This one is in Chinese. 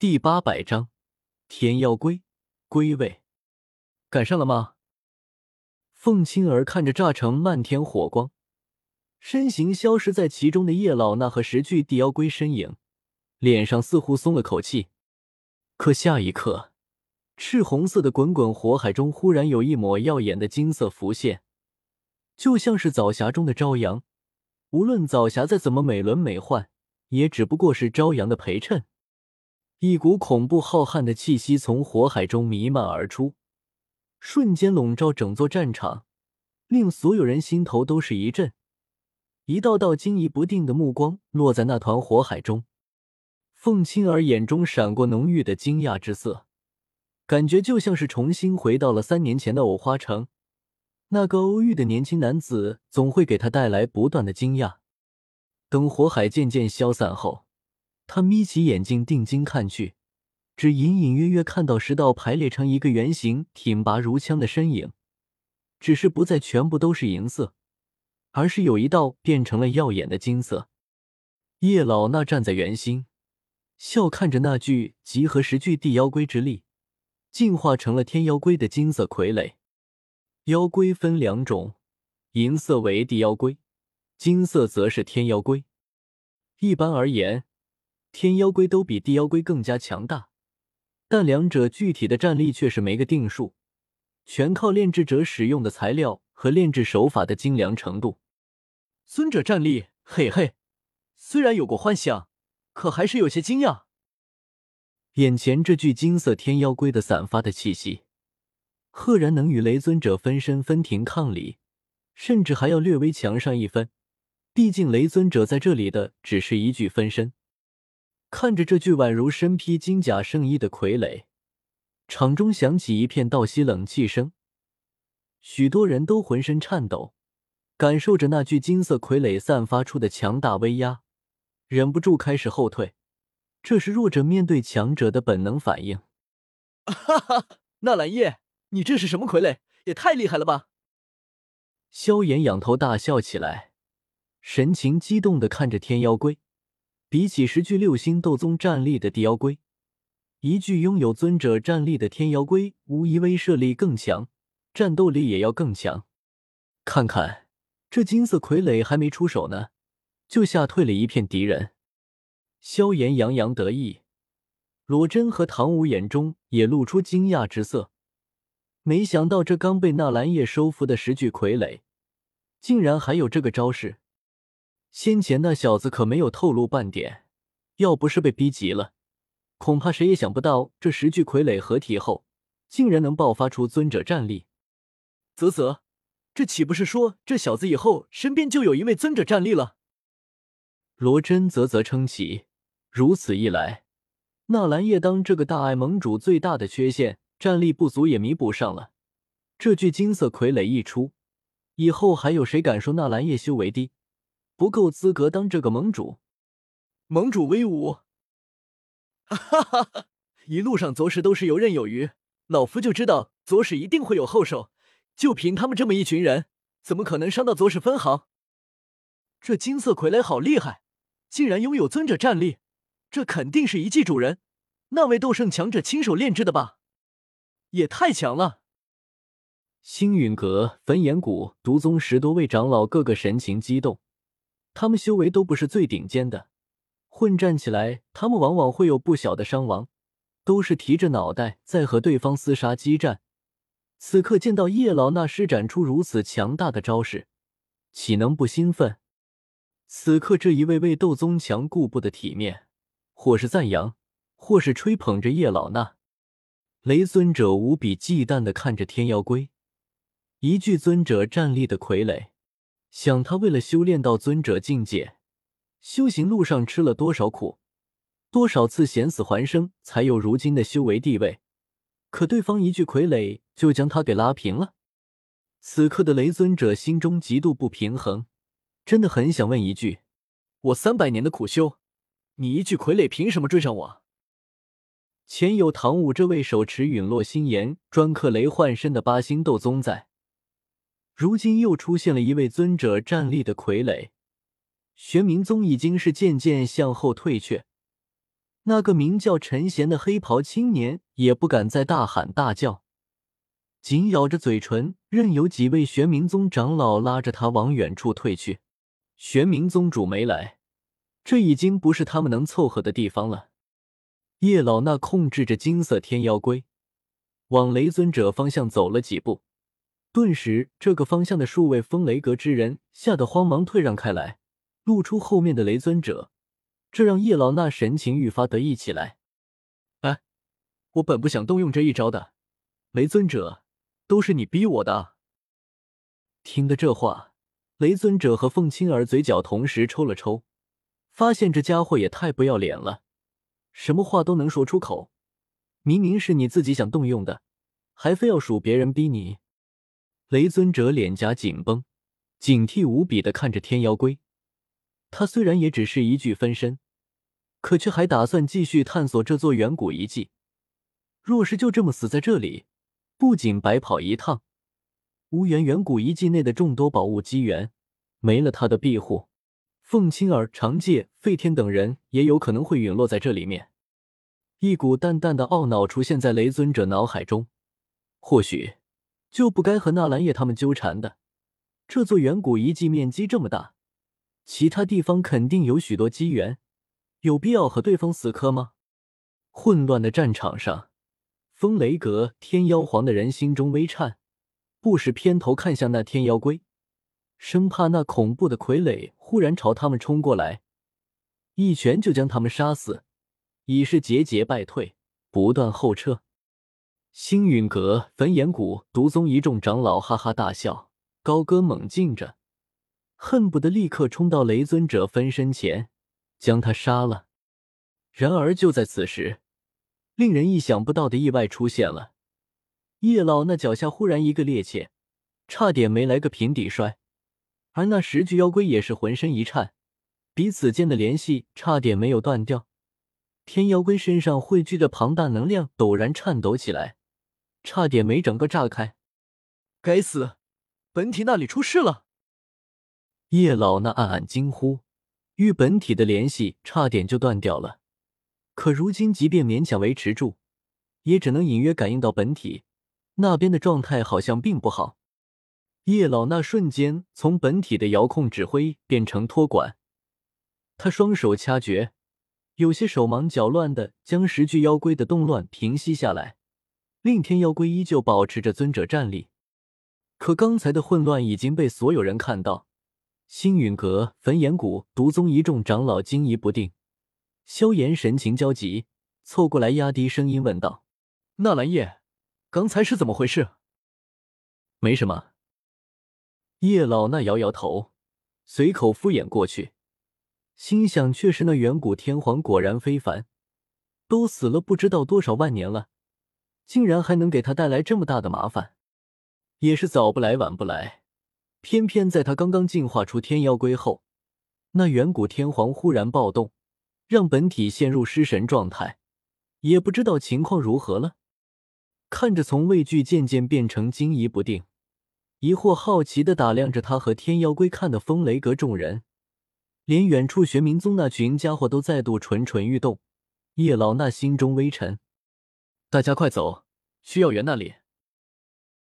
第八百章天妖龟归位，赶上了吗？凤青儿看着炸成漫天火光，身形消失在其中的叶老那和十具地妖龟身影，脸上似乎松了口气。可下一刻，赤红色的滚滚火海中忽然有一抹耀眼的金色浮现，就像是早霞中的朝阳。无论早霞再怎么美轮美奂，也只不过是朝阳的陪衬。一股恐怖浩瀚的气息从火海中弥漫而出，瞬间笼罩整座战场，令所有人心头都是一震。一道道惊疑不定的目光落在那团火海中，凤青儿眼中闪过浓郁的惊讶之色，感觉就像是重新回到了三年前的藕花城。那个欧玉的年轻男子总会给他带来不断的惊讶。等火海渐渐消散后。他眯起眼睛，定睛看去，只隐隐约约看到十道排列成一个圆形、挺拔如枪的身影，只是不再全部都是银色，而是有一道变成了耀眼的金色。叶老那站在圆心，笑看着那具集合十具地妖龟之力，进化成了天妖龟的金色傀儡。妖龟分两种，银色为地妖龟，金色则是天妖龟。一般而言。天妖龟都比地妖龟更加强大，但两者具体的战力却是没个定数，全靠炼制者使用的材料和炼制手法的精良程度。尊者战力，嘿嘿，虽然有过幻想，可还是有些惊讶。眼前这具金色天妖龟的散发的气息，赫然能与雷尊者分身分庭抗礼，甚至还要略微强上一分。毕竟雷尊者在这里的只是一具分身。看着这具宛如身披金甲圣衣的傀儡，场中响起一片倒吸冷气声，许多人都浑身颤抖，感受着那具金色傀儡散发出的强大威压，忍不住开始后退。这是弱者面对强者的本能反应。哈哈，纳兰叶，你这是什么傀儡？也太厉害了吧！萧炎仰头大笑起来，神情激动的看着天妖龟。比起十具六星斗宗战力的地妖龟，一具拥有尊者战力的天妖龟，无疑威慑力更强，战斗力也要更强。看看这金色傀儡还没出手呢，就吓退了一片敌人。萧炎洋洋得意，罗真和唐舞眼中也露出惊讶之色。没想到这刚被纳兰叶收服的十具傀儡，竟然还有这个招式。先前那小子可没有透露半点，要不是被逼急了，恐怕谁也想不到这十具傀儡合体后，竟然能爆发出尊者战力。啧啧，这岂不是说这小子以后身边就有一位尊者战力了？罗真啧啧称奇。如此一来，纳兰叶当这个大爱盟主最大的缺陷，战力不足也弥补上了。这具金色傀儡一出，以后还有谁敢说纳兰叶修为低？不够资格当这个盟主，盟主威武！哈哈哈！一路上左使都是游刃有余，老夫就知道左使一定会有后手。就凭他们这么一群人，怎么可能伤到左使分毫？这金色傀儡好厉害，竟然拥有尊者战力，这肯定是一记主人那位斗圣强者亲手炼制的吧？也太强了！星陨阁、焚炎谷、毒宗十多位长老个个神情激动。他们修为都不是最顶尖的，混战起来，他们往往会有不小的伤亡，都是提着脑袋在和对方厮杀激战。此刻见到叶老那施展出如此强大的招式，岂能不兴奋？此刻这一位为斗宗强顾不得体面，或是赞扬，或是吹捧着叶老那。雷尊者无比忌惮的看着天妖龟，一具尊者站立的傀儡。想他为了修炼到尊者境界，修行路上吃了多少苦，多少次险死还生，才有如今的修为地位。可对方一句傀儡就将他给拉平了。此刻的雷尊者心中极度不平衡，真的很想问一句：我三百年的苦修，你一句傀儡凭什么追上我？前有唐舞这位手持陨落心炎、专克雷幻身的八星斗宗在。如今又出现了一位尊者站立的傀儡，玄冥宗已经是渐渐向后退却。那个名叫陈贤的黑袍青年也不敢再大喊大叫，紧咬着嘴唇，任由几位玄冥宗长老拉着他往远处退去。玄冥宗主没来，这已经不是他们能凑合的地方了。叶老那控制着金色天妖龟，往雷尊者方向走了几步，顿时，这个方向的数位风雷阁之人吓得慌忙退让开来，露出后面的雷尊者。这让叶老那神情愈发得意起来。哎，我本不想动用这一招的，雷尊者，都是你逼我的。听得这话，雷尊者和凤青儿嘴角同时抽了抽，发现这家伙也太不要脸了，什么话都能说出口。明明是你自己想动用的，还非要数别人逼你。雷尊者脸颊紧绷，警惕无比的看着天妖龟。他虽然也只是一具分身，可却还打算继续探索这座远古遗迹。若是就这么死在这里，不仅白跑一趟，无缘远古遗迹内的众多宝物机缘，没了他的庇护，凤青儿、长介、费天等人也有可能会陨落在这里面。一股淡淡的懊恼出现在雷尊者脑海中，或许就不该和纳兰叶他们纠缠的。这座远古遗迹面积这么大。其他地方肯定有许多机缘，有必要和对方死磕吗？混乱的战场上，风雷阁天妖皇的人心中微颤，不时偏头看向那天妖龟，生怕那恐怖的傀儡忽然朝他们冲过来，一拳就将他们杀死，已是节节败退，不断后撤。星陨阁焚炎谷毒宗一众长老哈哈大笑，高歌猛进着。恨不得立刻冲到雷尊者分身前，将他杀了。然而就在此时，令人意想不到的意外出现了。叶老那脚下忽然一个趔趄，差点没来个平底摔；而那十具妖龟也是浑身一颤，彼此间的联系差点没有断掉。天妖龟身上汇聚的庞大能量陡然颤抖起来，差点没整个炸开。该死，本体那里出事了！叶老那暗暗惊呼，与本体的联系差点就断掉了。可如今，即便勉强维持住，也只能隐约感应到本体那边的状态好像并不好。叶老那瞬间从本体的遥控指挥变成托管，他双手掐诀，有些手忙脚乱的将十具妖龟的动乱平息下来。令天妖龟依旧保持着尊者站立，可刚才的混乱已经被所有人看到。星陨阁、焚炎谷、毒宗一众长老惊疑不定，萧炎神情焦急，凑过来压低声音问道：“纳兰叶，刚才是怎么回事？”“没什么。”叶老那摇摇头，随口敷衍过去，心想：确实，那远古天皇果然非凡，都死了不知道多少万年了，竟然还能给他带来这么大的麻烦，也是早不来晚不来。偏偏在他刚刚进化出天妖龟后，那远古天皇忽然暴动，让本体陷入失神状态，也不知道情况如何了。看着从畏惧渐渐变成惊疑不定、疑惑好奇的打量着他和天妖龟看的风雷阁众人，连远处玄冥宗那群家伙都再度蠢蠢欲动。叶老那心中微沉，大家快走，去药园那里。